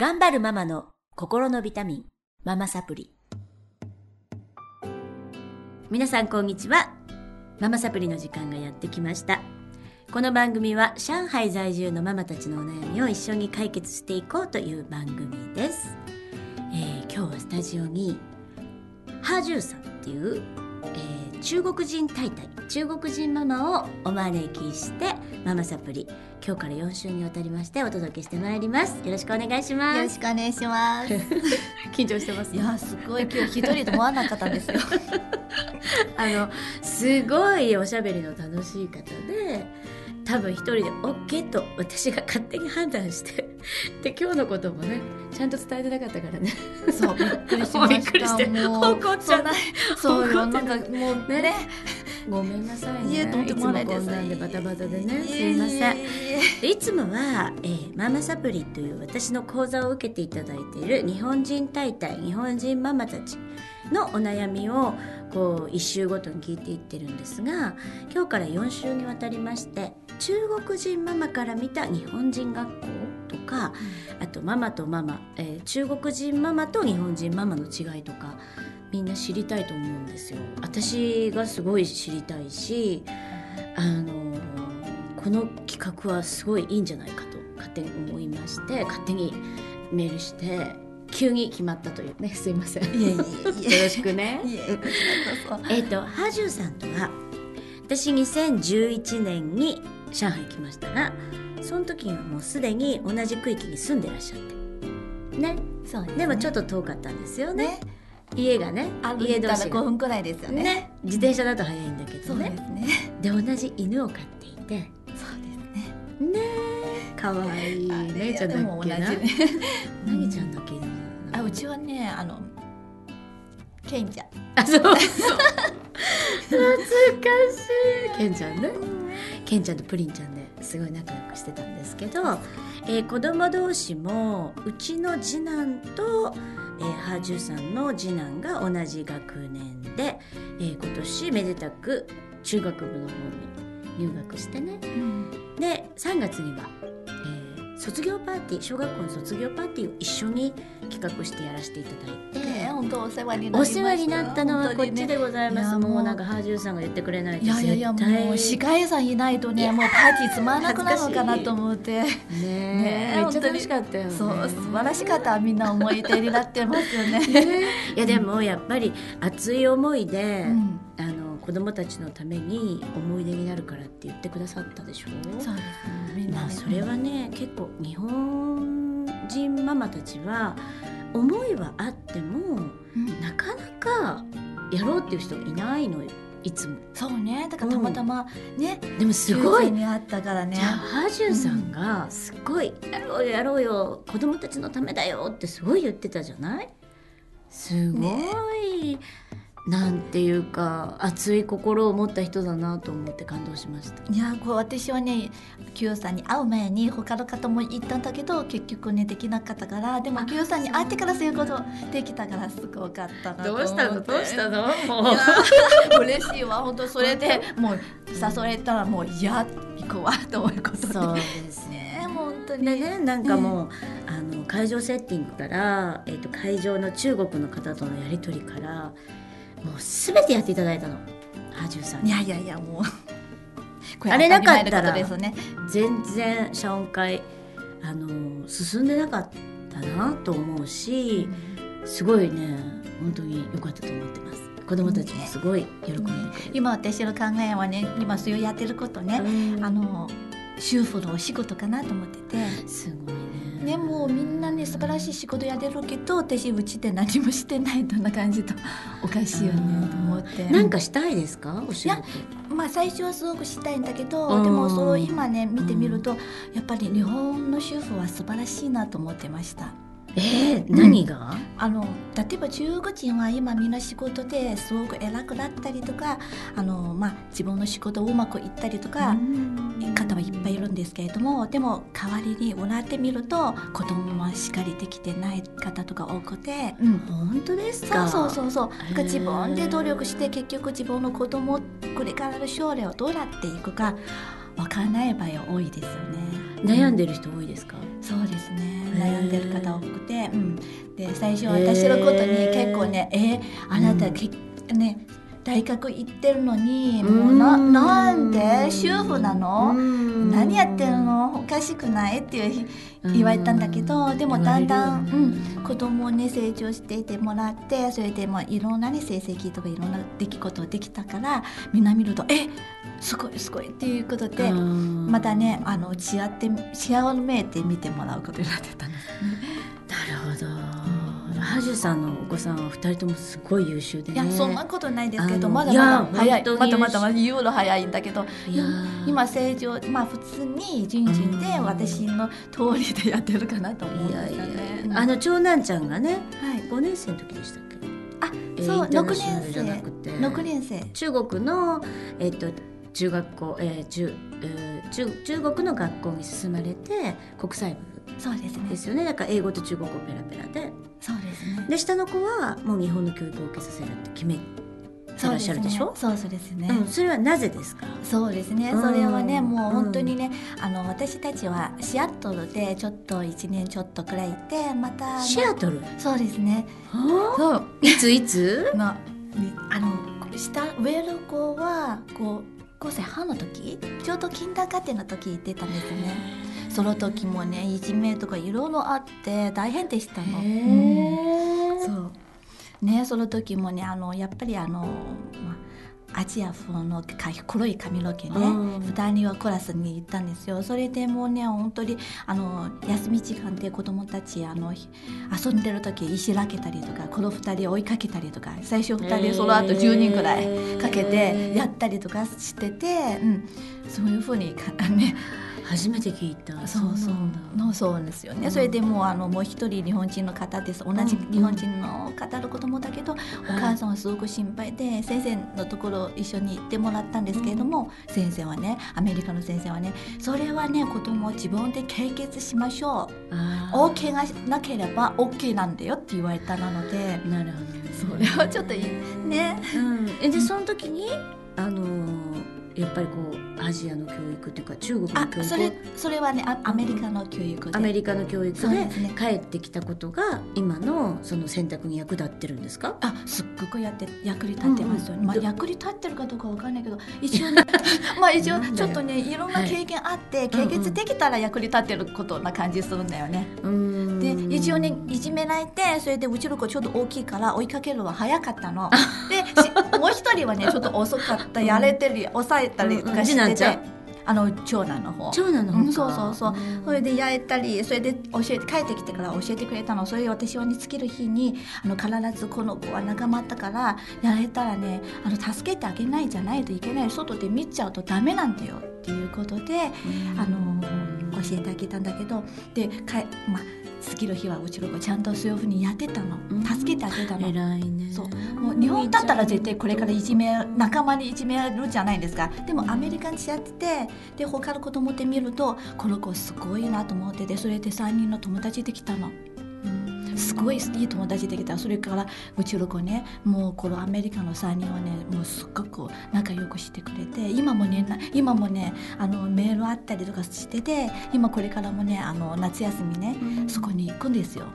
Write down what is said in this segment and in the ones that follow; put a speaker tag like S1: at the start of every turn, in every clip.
S1: 頑張るママの心のビタミン、ママサプリ。皆さんこんにちは。ママサプリの時間がやってきました。この番組は上海在住のママたちのお悩みを一緒に解決していこうという番組です。えー今日はスタジオにハージューさんっていう、えー中国人タイタイ中国人ママをお招きしてママサプリ今日から4週にわたりましてお届けしてまいりますよろしくお願いし
S2: よ
S1: ます
S2: ろしくお願いします。
S1: 緊張してます
S2: いやすごい今日一人と思わなかったんですよ。
S1: あのすごいおしゃべりの楽しい方で多分一人で OK と私が勝手に判断して で今日のこともねちゃんと伝えてなかったからね
S2: そうびっくりしま
S1: びっくり
S2: し。
S1: したて
S2: もう
S1: 怒っちゃった
S2: そうよなんかもう
S1: ね
S2: ね。
S1: ごめんなさいね。
S2: いえとんで
S1: いつもこん
S2: もないです
S1: なんでバタバタでね。す
S2: い
S1: ません。
S2: い
S1: つもは、えーママサプリという私の講座を受けていただいている日本人大体日本人ママたちのお悩みをこう1週ごとに聞いていってるんですが今日から4週にわたりまして中国人ママから見た日本人学校とかあとママとママ、えー中国人ママと日本人ママの違いとかみんな知りたいと思うんですよ。私がすごい知りたいしあのこの企画はすごいいいんじゃないかと勝手に思いまして勝手にメールして急に決まったというね。すいません。よろしくね。
S2: いえ。
S1: っ、とハジュさんとは私2011年に上海来ましたがその時にはもうすでに同じ区域に住んでらっしゃって。ね。
S2: そうですね。
S1: でもちょっと遠かったんですよね。
S2: ね
S1: 家がね
S2: 歩いたら
S1: 家同士が。
S2: 5分くらいですよね。
S1: ね。自転車だと早いんだけど
S2: そうです
S1: ね。
S2: ね。
S1: で同じ犬を飼っていて。
S2: そうですね。
S1: ねえ。かわいい姉ちゃんだっけな。
S2: ね。
S1: 何ちゃんだっけな。
S2: あうちはねあのケンちゃん。
S1: あそうそう。懐かしい。ケンちゃんね。ケンちゃんとプリンちゃんですごい仲良くしてたんですけど、えー子供同士もうちの次男と、えーハージュさんの次男が同じ学年で、えー今年めでたく中学部の方に入学してねで3月には、えー卒業パーティー小学校の卒業パーティーを一緒に企画してやらせていただいて。
S2: ね本当お世話になり
S1: お
S2: ました。
S1: 世話になったのはこっちでございます。
S2: いやもう
S1: なんかハージューさんが言ってくれないと
S2: いやいやもう司会さんいないとねもうパーティーつまらなくなるのかなと思って。
S1: ね
S2: ね
S1: えめっちゃ楽しかったよね。
S2: そう素晴らしかったみんな思い出になってますよね。
S1: ねいやでもやっぱり熱い思いで、
S2: うん
S1: あの子供たちのために思い出になるからって言ってくださったでしょ？
S2: そうですねみんなね
S1: まあそれはね結構日本人ママたちは思いはあっても
S2: うん。
S1: なかなかやろうっていう人がいないのよいつも。
S2: そうね。だからたまたまね
S1: でもすごい。
S2: 90にあったからね。
S1: じゃあハジュンさんがすごい「やろうよやろうよ子供たちのためだよ」ってすごい言ってたじゃない？すごい、なんていうか熱い心を持った人だなと思って感動しました。
S2: いやこう私はね Q さんに会う前に他の方も言ったんだけど結局ねできなかったからでも Q さんに会ってからそういうことできたからすごかったなと思って。
S1: の？も
S2: いやー嬉しいわ。本当それでもう誘われたらもういや行こうわと思うことで。
S1: そうですね。
S2: ね本当に。
S1: でねなんかもう、あの会場セッティングから、えー、と会場の中国の方とのやり取りからもうすべてやっていただいたの。ハジュンさんに。
S2: いやいやいやもう。こ
S1: あれなかったら
S2: 当たり前のことですね。
S1: 全然謝恩会あの進んでなかったなと思うしすごいね本当に良かったと思ってます。子供たちもすごい喜んでくれて、
S2: 今私の考えはね今そういうやってることね、
S1: うん。
S2: あの主婦のお仕事かなと思ってて。
S1: すごいね。
S2: ねもうみんなね素晴らしい仕事やってるけど私うちで何もしてないとな感じとおかしいよねと思って。
S1: なんかしたいですか？お仕事。
S2: まあ最初はすごくしたいんだけど、
S1: うん
S2: でもそれを今ね見てみると、やっぱり日本の主婦は素晴らしいなと思ってました
S1: えー、何が、
S2: あの例えば中国人は今みんな仕事ですごく偉くなったりとかあの、まあ、自分の仕事をうまくいったりとか、方はいっぱいいるんですけれどもでも代わりに占ってみると子供はしっかりできてない方とか多くて、うん、
S1: 本当です
S2: そう
S1: か
S2: そうそうそう。
S1: へー
S2: だから自分で努力して結局自分の子供これからの将来をどうなっていくかわからない場合多いですよね。
S1: 悩んでる人多いですか、
S2: そうですね。悩んでる方多くて、うん、で最初私のことに結構ね「えーあなたけ、ね大学行ってるのにもうな
S1: うん
S2: なんで主婦なの？
S1: うん。
S2: 何やってるの？おかしくない?」っていう言われたんだけどでもだんだん、うん、子供をね成長していてもらってそれでもういろんなね成績とかいろんな出来事できたからみんな見ると「えすごいすごい」っていうことで。ま
S1: ま
S2: たねあの違って幸めて見てもらうことになってたんですね。
S1: なるほどハジュさんのお子さんは二人ともすごい優秀でね。
S2: いやそんなことないですけどまだ
S1: いや
S2: まだ早いまだまだまだ言うの早いんだけど
S1: いや。
S2: 今正常まあ普通に順々で
S1: うん
S2: 私の通りでやってるかなと思うん
S1: いやいや
S2: ですよね。
S1: あの長男ちゃんがね
S2: はい。
S1: 5年生の時でしたっけ？
S2: あ
S1: えー
S2: そう
S1: インターナ
S2: 6
S1: ショナルじゃな
S2: 年
S1: くて。
S2: 生6年生。
S1: 中国の、えっと中学校、えー中えー中中国の学校に進まれて国際部
S2: そうですね。
S1: ですよね。だから英語と中国語ペラペラで。
S2: そうですね。
S1: で下の子はもう日本の教育を受けさせるって決めてらっしゃるでしょ？
S2: そうそうですね。
S1: うん、それはなぜですか？
S2: そうですね、
S1: うん
S2: それはねもう本当にね、あの私たちはシアトルでちょっと1年ちょっとくらいいてまた
S1: シアトル？
S2: そうですね。
S1: は
S2: そう。
S1: あいついつ？
S2: なにあの下上の子はこう5歳半の時？ちょうどキンダーガーテンの時行ってたんですねその時もねいじめとかいろいろあって大変でしたの。
S1: へ
S2: そう。ねその時もねあのやっぱりあの、まあ、アジア風のか黒い髪の毛ね、
S1: うん。
S2: 二人はクラスに行ったんですよ。それでもうね本当にあの休み時間で子供たちあのひ遊んでる時石らけたりとかこの二人追いかけたりとか最初二人その後10人くらいかけてやったりとかしてて、うん、そういうふうにかね
S1: 初めて聞いた。
S2: そうそう。のそうですよね、
S1: うん。
S2: それでもうあのもう一人日本人の方です。同じ日本人の方の子供だけど、お母さんはすごく心配で先生のところ一緒に行ってもらったんですけれども、先生はねアメリカの先生はねそれはね子供を自分で解決しましょう。
S1: あー。
S2: 大怪我しなければ OK なんだよって言われたなので
S1: なるほどね。
S2: それはちょっといい。ね。
S1: うん、えでその時にあのーやっぱりこうアジアの教育というか中国の
S2: あ
S1: 教育
S2: それそれはねあアメリカの教育で。
S1: アメリカの教育で帰ってきたことが今のその選択に役立ってるんですか？
S2: あすっごくやって役に立ってますよね、まあ、
S1: うん。うん
S2: 役に立ってるかどうかわかんないけど一応ね まあ一応ちょっとねい。ろんな経験あって、解決できたら役に立ってることな感じするんだよね。
S1: うん。
S2: で一応ねいじめられてそれでうちの子ちょっと大きいから追いかけるのは早かったの。でしもう一人はねちょっと遅かったやれてる抑えたりとかしてて、あの長男の方。
S1: 長男の方か、
S2: うんそうそうそう。それで焼いたりそれで教えて帰ってきてから教えてくれたの。それで私はね尽きる日にあの必ずこの子は仲間だからやれたらねあの助けてあげないじゃないといけない。外で見ちゃうとダメなんだよっていうことであの教えてあげたんだけど。でかえ、まあ、尽きる日はうちの子ちゃんとそういうふうにやってたの。
S1: うん。
S2: 助けてあげたの。
S1: 偉いね。
S2: そう本だったら絶対これからいじめ仲間にいじめられるじゃないですか。でもアメリカにやっててで他の子供って見るとこの子すごいなと思っててそれで3人の友達できたの。すごいいい友達できた。それからうちの子ねもうこのアメリカの3人はねもうすっごく仲良くしてくれて今もねな今もねあのメールあったりとかしてて今これからもねあの夏休みねそこに行くんですよ。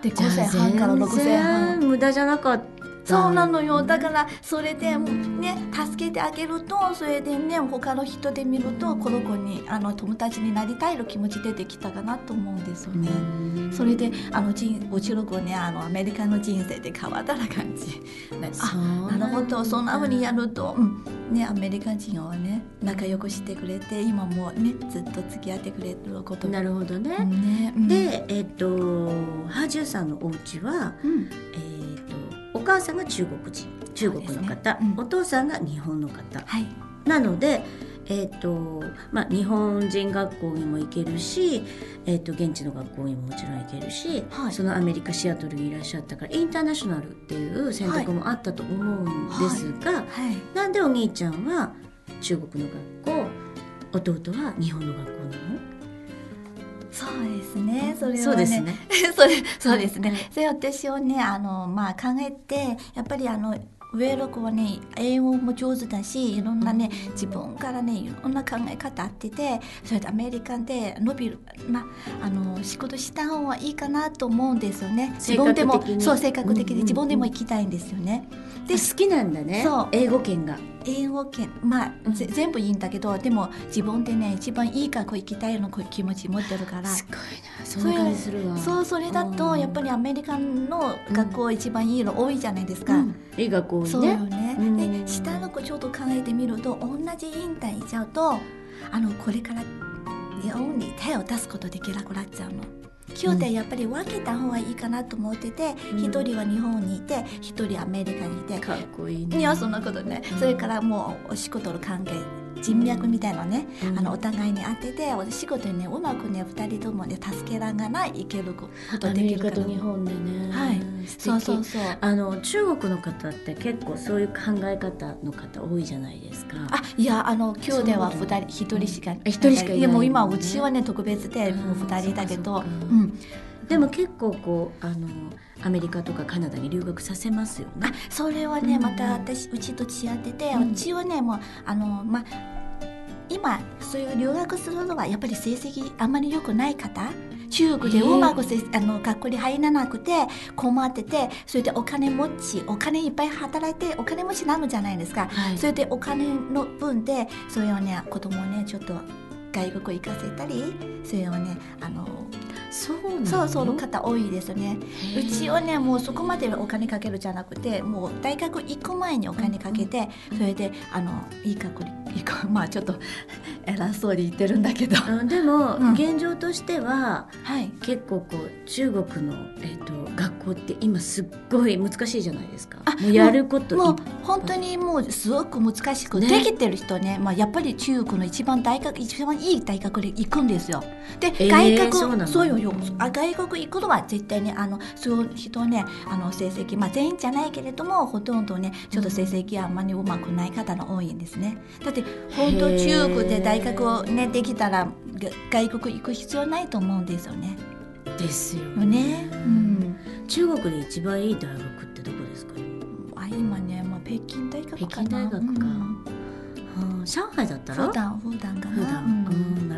S2: で5歳半から6歳半。
S1: 無駄じゃなかった
S2: そうなのよ。だからそれでね助けてあげるとそれでね他の人で見るとこの子にあの友達になりたいの気持ち出てきたかなと思うんですよね。それであの人うちの子ねあのアメリカの人生で変わったな感じ。あなるほどそんな風にやると、うん。ね、アメリカ人はね仲良くしてくれて今もねずっと付き合ってくれること。
S1: なるほどね、
S2: ね、うん、
S1: でえっ、とハージュさんのお家は
S2: うん。
S1: えっ、とお母さんが中国人中国の方、
S2: ね。うん。
S1: お父さんが日本の方。
S2: はい。
S1: なのでえっ、とまあ日本人学校にも行けるし、えっと現地の学校にももちろん行けるし、
S2: はい。
S1: そのアメリカシアトルにいらっしゃったからインターナショナルっていう選択もあったと思うんですが、
S2: はい。
S1: なんでお兄ちゃんは中国の学校弟は日本の学校なの？
S2: ですね。それはね。
S1: そうですね。
S2: それそうですね、
S1: はい
S2: それ私をねあの、まあ、考えてやっぱりあの上六はね英語も上手だしいろんなね自分からねいろんな考え方あっててそれでアメリカで伸びるまあの仕事した方がいいかなと思うんですよね。自分でもそう性格的に自分でも行きたいんですよね。
S1: で好きなんだね。
S2: そう。
S1: 英語圏が
S2: 英語圏まあ、ぜ全部いいんだけどでも自分でね一番いい学校行きたいの気持ち持ってるから。
S1: すごいなそんな感じするわ。
S2: そうそれだとやっぱりアメリカの学校一番いいの多いじゃないですか、
S1: うん。いい学校
S2: そうよ
S1: にね。
S2: ね、
S1: うん。
S2: で下の子ちょっと考えてみると同じインターン行っちゃうとあのこれから日本に手を出すことできなくなっちゃうの。今日でやっぱり分けた方がいいかなと思ってて
S1: うん。
S2: 一、人は日本にいて一人アメリカにいて。
S1: かっこいいね。
S2: いやそんなことね、それからもうお仕事の関係人脈みたいなのね、
S1: うん。
S2: あのお互いに当ててお仕事にねうまくね二人ともね助けながらいけること
S1: アメリ
S2: できるから。
S1: カと日本でね。
S2: はいそうそうそう。
S1: あの中国の方って結構そういう考え方の方多いじゃないですか。
S2: あいやあの今日では
S1: そう
S2: 二人一人しか
S1: あ一人しかいない。
S2: やもう今うちはね特別でもう二人だけど。
S1: う
S2: ん。
S1: でも結構こうあのアメリカとかカナダに留学させますよね。
S2: それはね、
S1: うん。
S2: また私うちと違ってて、
S1: う
S2: うんちはねもうあのまあ今そういう留学するのはやっぱり成績あんまり良くない方中国でうまくせ、あの学校に入らなくて困っててそれでお金持ちお金いっぱい働いてお金持ちになるじゃないですか、
S1: はい。
S2: それでお金の分でそれをね子供をねちょっと外国行かせたりそれをねあの
S1: そう
S2: そうそうの方多いですね。うちはねもうそこまでお金かけるじゃなくてもう大学行く前にお金かけて、それであのいい学校に行くまあちょっと 偉そうに言ってるんだけど。
S1: うんでも、
S2: うん。
S1: 現状としては
S2: はい。
S1: 結構こう中国の、えー、と学校って今すっごい難しいじゃないですか。
S2: あ
S1: もうやることい
S2: もう本当にもうすごく難しく、
S1: ね。
S2: できてる人ね、まあ、やっぱり中国の一番大学一番いい大学で行くんですよ。で、
S1: えー
S2: 外国
S1: そう
S2: よよあ外国行くのは絶対にあのそう人ねあの成績、まあ、全員じゃないけれどもほとんどねちょっと成績あんまりうまくない方が多いんですね。だって本当中国で大学をねできたらが外国行く必要ないと思うんですよね。
S1: ですよ
S2: よね。うん。
S1: 中国で一番いい大学ってどこですか？
S2: あ今ね、まあ、北京大学かな。
S1: 北京大学か
S2: うん
S1: はあ上海だったら？
S2: 普段普段かな。
S1: 普段
S2: うん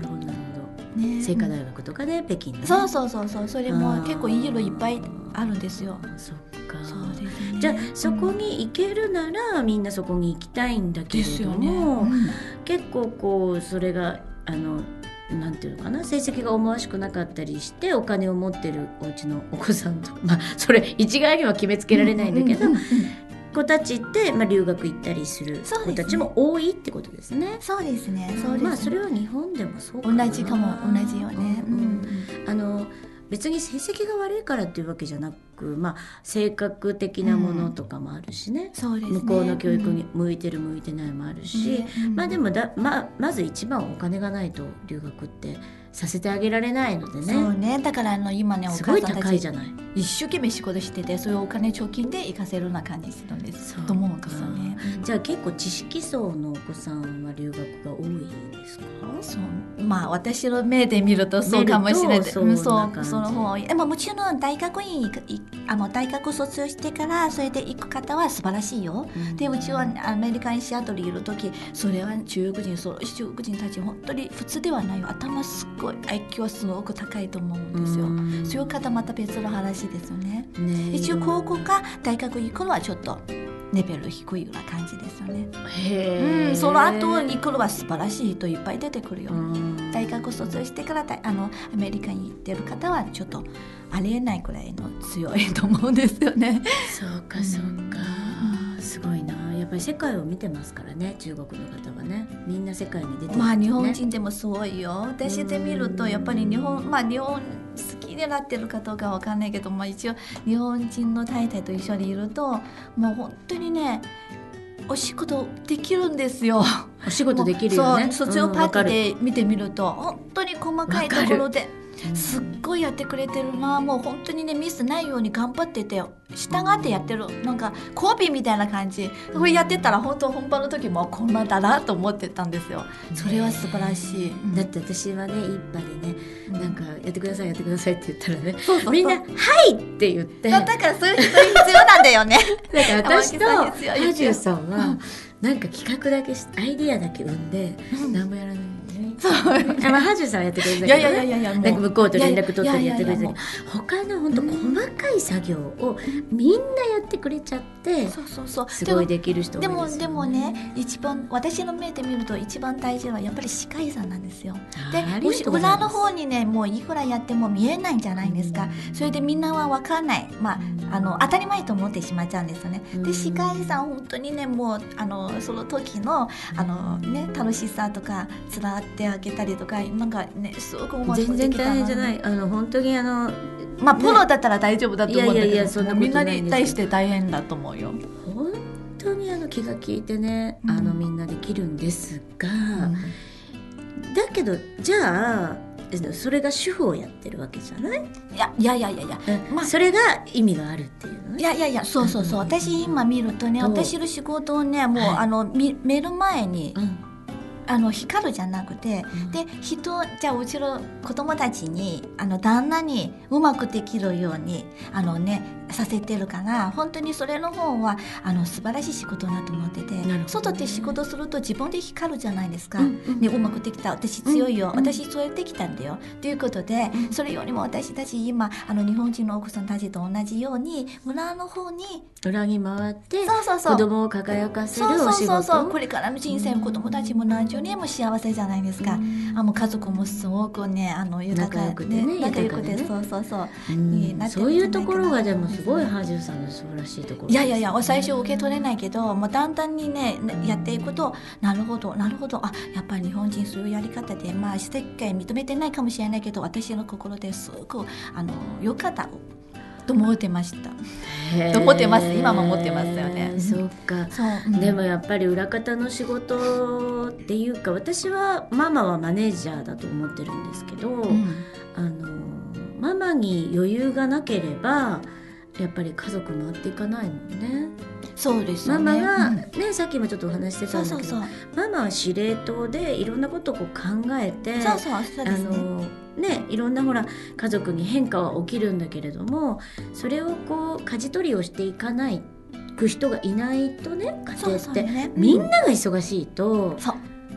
S2: ね
S1: ど清華大学とかで北京でね
S2: そうそうそうそうそれも結構いい色いっぱいあるんですよ。
S1: そっか
S2: そうですね。
S1: じゃあそこに行けるならみんなそこに行きたいんだけれど。も、
S2: うん
S1: 結構こうそれがあのなんていうのかな成績が思わしくなかったりしてお金を持ってるお家のお子さんとかまあそれ一概には決めつけられないんだけど、
S2: うううん
S1: 子たちって、まあ、留学行ったりする子たちも多いってことですね。
S2: そうですね。そうですね。
S1: まあそれは日本でもそうか
S2: 同
S1: な
S2: じかも同じよね。
S1: うんうんあの別に成績が悪いからっていうわけじゃなく、まあ、性格的なものとかもあるしね、
S2: そうですね。
S1: 向こうの教育に向いてる向いてないもあるし、
S2: うん
S1: まあでもだ、ままず一番はお金がないと留学ってさせてあげられないので
S2: そう
S1: ね。
S2: ね。だからあの今ねお
S1: すごい
S2: 母さんたち
S1: 高いじゃない。
S2: 一生懸命仕事しててそういうお金貯金で行かせるような感じするんです？と思うんですよね。
S1: じゃあ結構知識層のお子さんは留学が多いですか？
S2: そう。まあ私の目で見るとそうかもしれない。そうその方でももちろん大学院行あの大学卒業してからそれで行く方は素晴らしいよ。でうちはアメリカにシアトルにいる時それは中国人そう中国人たち本当に普通ではないよ頭すっごい IQ はすごく高いと思うんですよ。
S1: うん
S2: そういう方また別の話ですよね。
S1: ね
S2: 一応高校か大学行くのはちょっとレベル低いような感じですよね。
S1: へえ、
S2: うん、その後に来るは素晴らしい人いっぱい出てくるよ。
S1: うん
S2: 大学卒業してからだあのアメリカに行ってる方はちょっとありえないくらいの強いと思うんですよね。
S1: そうかそうか、すごいな。やっぱり世界を見てますからね中国の方はね。みんな世界に出てね。
S2: まあ日本人でもすごいよ。私で見るとやっぱり日本まあ日本好きになってるかどうかわかんないけど、まあ一応日本人の太太と一緒にいるともう本当にねお仕事できるんですよ。
S1: お仕事できるよね
S2: 卒業パーティーで見てみると、本当に細かいところで
S1: うん
S2: すっごいやってくれてるな。もう本当にねミスないように頑張ってて従ってやってる。なんかコピーみたいな感じ。これやってたら本当本番の時もこんなだなと思ってたんですよ。それは素晴らしい、
S1: だって私はね一派でねなんかやってくださいやってくださいって言ったらね
S2: そうそう
S1: みんな「はい!」って言って。
S2: だからそういう人必要なんだよ。ね
S1: だから私とハジュさん
S2: う
S1: は
S2: ん
S1: なんか企画だけしアイディアだけ生んで何もやらない。のね
S2: そう。
S1: あまあハジュさんはやってくれたけ
S2: い
S1: どね。
S2: やいやいやいやもう。
S1: なんか向こうと連絡取ったりやってくれたり
S2: いやいやいやも
S1: 他の本当細かい作業をみんなやってくれちゃって
S2: そうそうそう。
S1: すごいできる人
S2: でもでもね一番私の目で見ると一番大事なのはやっぱり歯科医さんなんですよ。で裏の方にねもういくらやっても見えないんじゃないですか、それでみんなは分かんない、まあ、あの当たり前と思ってしまっちゃうんですよね。
S1: うん。
S2: で歯科医さん本当にねもうあのその時のあの、ね、楽しさとかつらってあげたりとかなんかねすごくうまく
S1: 全然大変じゃない。あの本当にあの
S2: まあプロだったら大丈夫だと思うんだけど、
S1: いやいやいやそんなこと
S2: みんなに対して大変だと思うよ。
S1: 本当にあの気が利いてね、
S2: うん。
S1: あのみんなできるんですが、だけどじゃあそれが主婦をやってるわけじゃない、
S2: いやいやいやいやいやまあ。
S1: それが意味があるっていう
S2: いやいやいやそうそうそう、
S1: うん
S2: 私今見るとね私の仕事をねもう、
S1: はい。
S2: あのみ見る前に、
S1: うん
S2: あの光るじゃなくて、
S1: うん。
S2: で人じゃあうちの子供たちにあの旦那にうまくできるようにあのねさせてるから本当にそれの方はあの素晴らしい仕事だと思ってて、
S1: ね。
S2: 外で仕事すると自分で光るじゃないですか、
S1: うんうん。
S2: ね、うまくできた。私強いよ、
S1: うんうん
S2: 私それできたんだよ。ということで、
S1: うん。
S2: それよりも私たち今あの日本人の奥さんたちと同じように村の方に
S1: 裏に回って
S2: そうそうそう。
S1: 子供を輝かせる
S2: そうそう
S1: お仕
S2: そう。そう
S1: 事。
S2: これからの人生子供たちも何十年も幸せじゃないですか、あもう家族もすごくねあの豊か
S1: 仲良くてね
S2: 仲良くてそうそうそう。
S1: うん。
S2: にな
S1: そういうところがでもすごいハジュさんの素晴らしいところ
S2: いやいやいや最初受け取れないけどもうだんだんにねやっていくとなるほどなるほど。あやっぱり日本人そういうやり方でまあ世界認めてないかもしれないけど私の心ですごくあの良かったと思ってました。と思ってます。今も思ってますよね。
S1: そうか。
S2: そう、うん。
S1: でもやっぱり裏方の仕事っていうか私はママはマネージャーだと思ってるんですけど、
S2: うん。
S1: あのママに余裕がなければやっぱり家族回っていかないもんね。
S2: そうですね。
S1: マが、
S2: うん。
S1: ねさっきもちょっとお話ししてたんだけど
S2: そうそうそう。
S1: ママは司令塔でいろんなことをこう考えて
S2: そうそうそうね。
S1: のね、いろんなほら家族に変化は起きるんだけれどもそれをこう舵取りをしていかないく人がいないとね家庭って、
S2: ね。
S1: みんなが忙しいと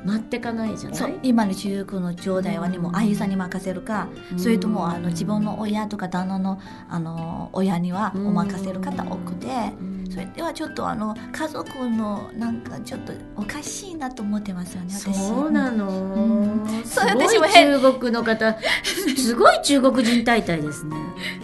S1: 待ってかないじゃない？
S2: 今の中国の兄弟はねもう愛さんに任せるか、それともあの自分の親とか旦那のあの親にはお任せる方多くて、
S1: うん
S2: それではちょっとあの家族のなんかちょっとおかしいなと思ってますよね私。
S1: そうなの、
S2: うん。
S1: すごい中国の方。すごい中国人大体ですね、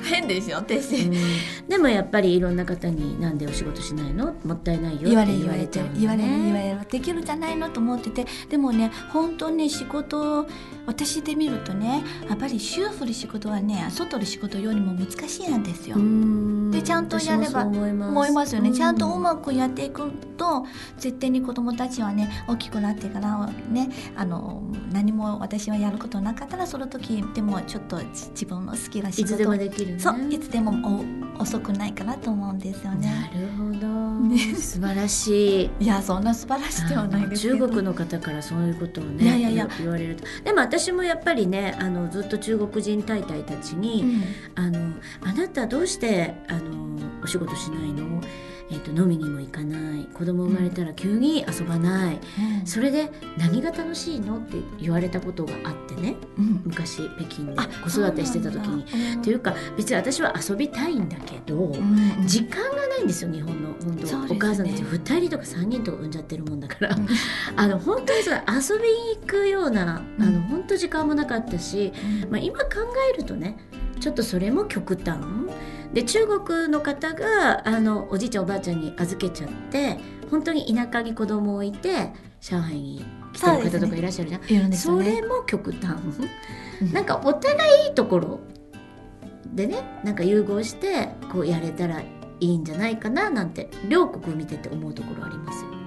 S2: 変ですよ私、
S1: うん。でもやっぱりいろんな方になんでお仕事しないの？もったいないよ
S2: 言われ
S1: 言
S2: 言われて言われる言われるできる。んじゃないのと思ってて。でもね本当ね仕事私で見るとねやっぱり主婦の仕事はね外の仕事よりも難しいなんですよ。
S1: うん。
S2: でちゃんとやれば
S1: 思います
S2: よね、
S1: う
S2: ちゃんとうまくやっていくと絶対に子供たちはね大きくなってからねあの何も私はやることなかったらその時でもちょっと自自分の好きな仕事
S1: いつでもできるね。
S2: そういつでもお遅くないかなと思うんですよ
S1: な
S2: ね。
S1: るほど、
S2: ね。
S1: 素晴らしい。
S2: いやそんな素晴らしいではないです
S1: 中国の方からそういうことをね
S2: いやいやいや。
S1: 言われると。でも私もやっぱりねあのずっと中国人大隊たちに、
S2: うん。
S1: あのあなたどうしてあのお仕事しないの、えっと飲みにも行かない。子供生まれたら急に遊ばない、それで何が楽しいのって言われたことがあってね。
S2: うん。
S1: 昔北京で
S2: あ
S1: 子育てしてた時に。っていうか別に私は遊びたいんだけど、
S2: うん。
S1: 時間がないんですよ日本の本当、
S2: ね。
S1: お母さんたち。2人とか3人とか産んじゃってるもんだから、
S2: うん。
S1: あの本当にその遊びに行くような、
S2: うん。
S1: あの本当時間もなかったし、まあ、今考えるとねちょっとそれも極端で中国の方があのおじいちゃんおばあちゃんに預けちゃって本当に田舎に子供を置いて上海に来てる方とかいらっしゃるじゃんそ,、
S2: よね。
S1: れも極端、
S2: うん
S1: なんかお互いいいところでねなんか融合してこうやれたらいいんじゃないかななんて両国見てて思うところありますよ。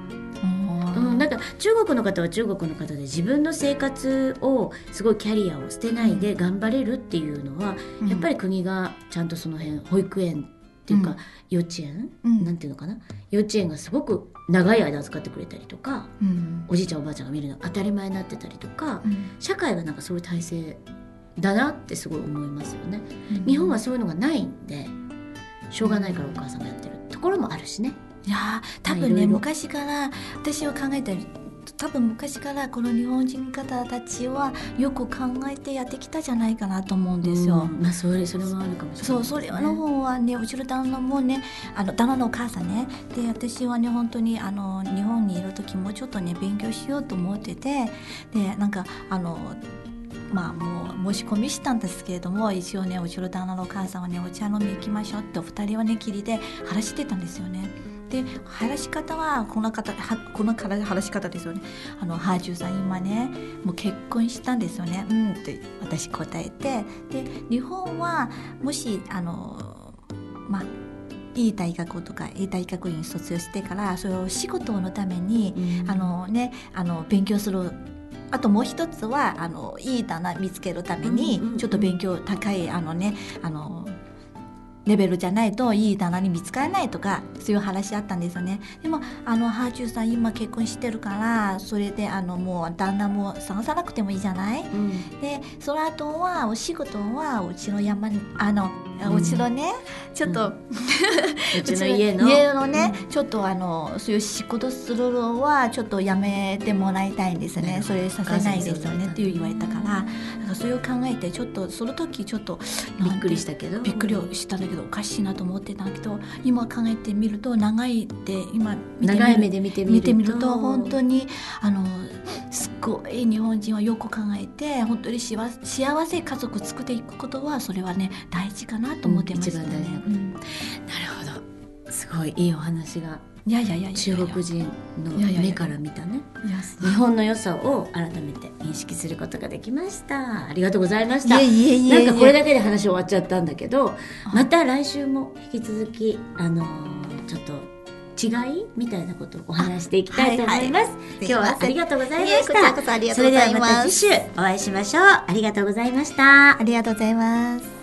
S2: うん
S1: なんか中国の方は中国の方で自分の生活をすごいキャリアを捨てないで頑張れるっていうのは、
S2: うん。
S1: やっぱり国がちゃんとその辺保育園っていうか、
S2: うん。
S1: 幼稚園、
S2: うん。
S1: なんていうのかな？幼稚園がすごく長い間預かってくれたりとか
S2: うん。
S1: おじいちゃんおばあちゃんが見るのが当たり前になってたりとか、
S2: うん。
S1: 社会がなんかそういう体制だなってすごい思いますよね。
S2: うん。
S1: 日本はそういうのがないんでしょうがないからお母さんがやってるところもあるしね。
S2: いやー多分ね昔から私は考えたり多分昔からこの日本人方たちはよく考えてやってきたじゃないかなと思うんですよ。
S1: うんまあそれそれもあるかもしれない、
S2: そうそれの方はねうちの旦那もねあの旦那のお母さんねで私はね本当にあの日本にいる時もちょっとね勉強しようと思っててでなんかあのまあもう申し込みしたんですけれども一応ねうちの旦那のお母さんはねお茶飲み行きましょうってお二人はねきりで話してたんですよね。で話し方はこの方はこのから話し方ですよね。あのハージュさん今ねもう結婚したんですよね。うんって私答えてで日本はもしあのまあいい大学とかいい大学院卒業してからそれを仕事のために、
S1: うん
S2: あのねあの勉強するあともう一つはあのいい棚見つけるためにちょっと勉強高いあのねあのレベルじゃないといい棚に見つからないとかそういう話あったんですよね。でもあのハーチューさん今結婚してるからそれであのもう旦那も探さなくてもいいじゃない？
S1: うん。
S2: でその後はお仕事はうちの山にあの、
S1: うん。
S2: うちのねちょっと、
S1: うちの家の。
S2: 家のね、ちょっとあのそういう仕事するのはちょっとやめてもらいたいんですね、それさせないですよね。っていう言われたから。
S1: うん
S2: だからそれを考えてちょっとその時ちょっと
S1: びっくり
S2: し
S1: したけど。
S2: びっくりしたんだけどおかしいなと思ってたけど今考えてみると長いって今
S1: 長い目で見てみると。
S2: 見てみると本当にあのすっごい日本人はよく考えて本当に幸せ幸せ家族作っていくことはそれはね大事かなと思ってましたね。
S1: うん一番大事なこと。
S2: うん。
S1: なるほど。すごいいいお話が
S2: いやいやいや
S1: 中国人の目から見たね。日本の良さを改めて認識することができました。ありがとうございました。なんかこれだけで話終わっちゃったんだけどまた来週も引き続きあのーちょっと違いみたいなことをお話していきたいと思います、今日はありがとうございました。
S2: こそ
S1: れではまた次週お会いしましょう。ありがとうございました。
S2: ありがとうございます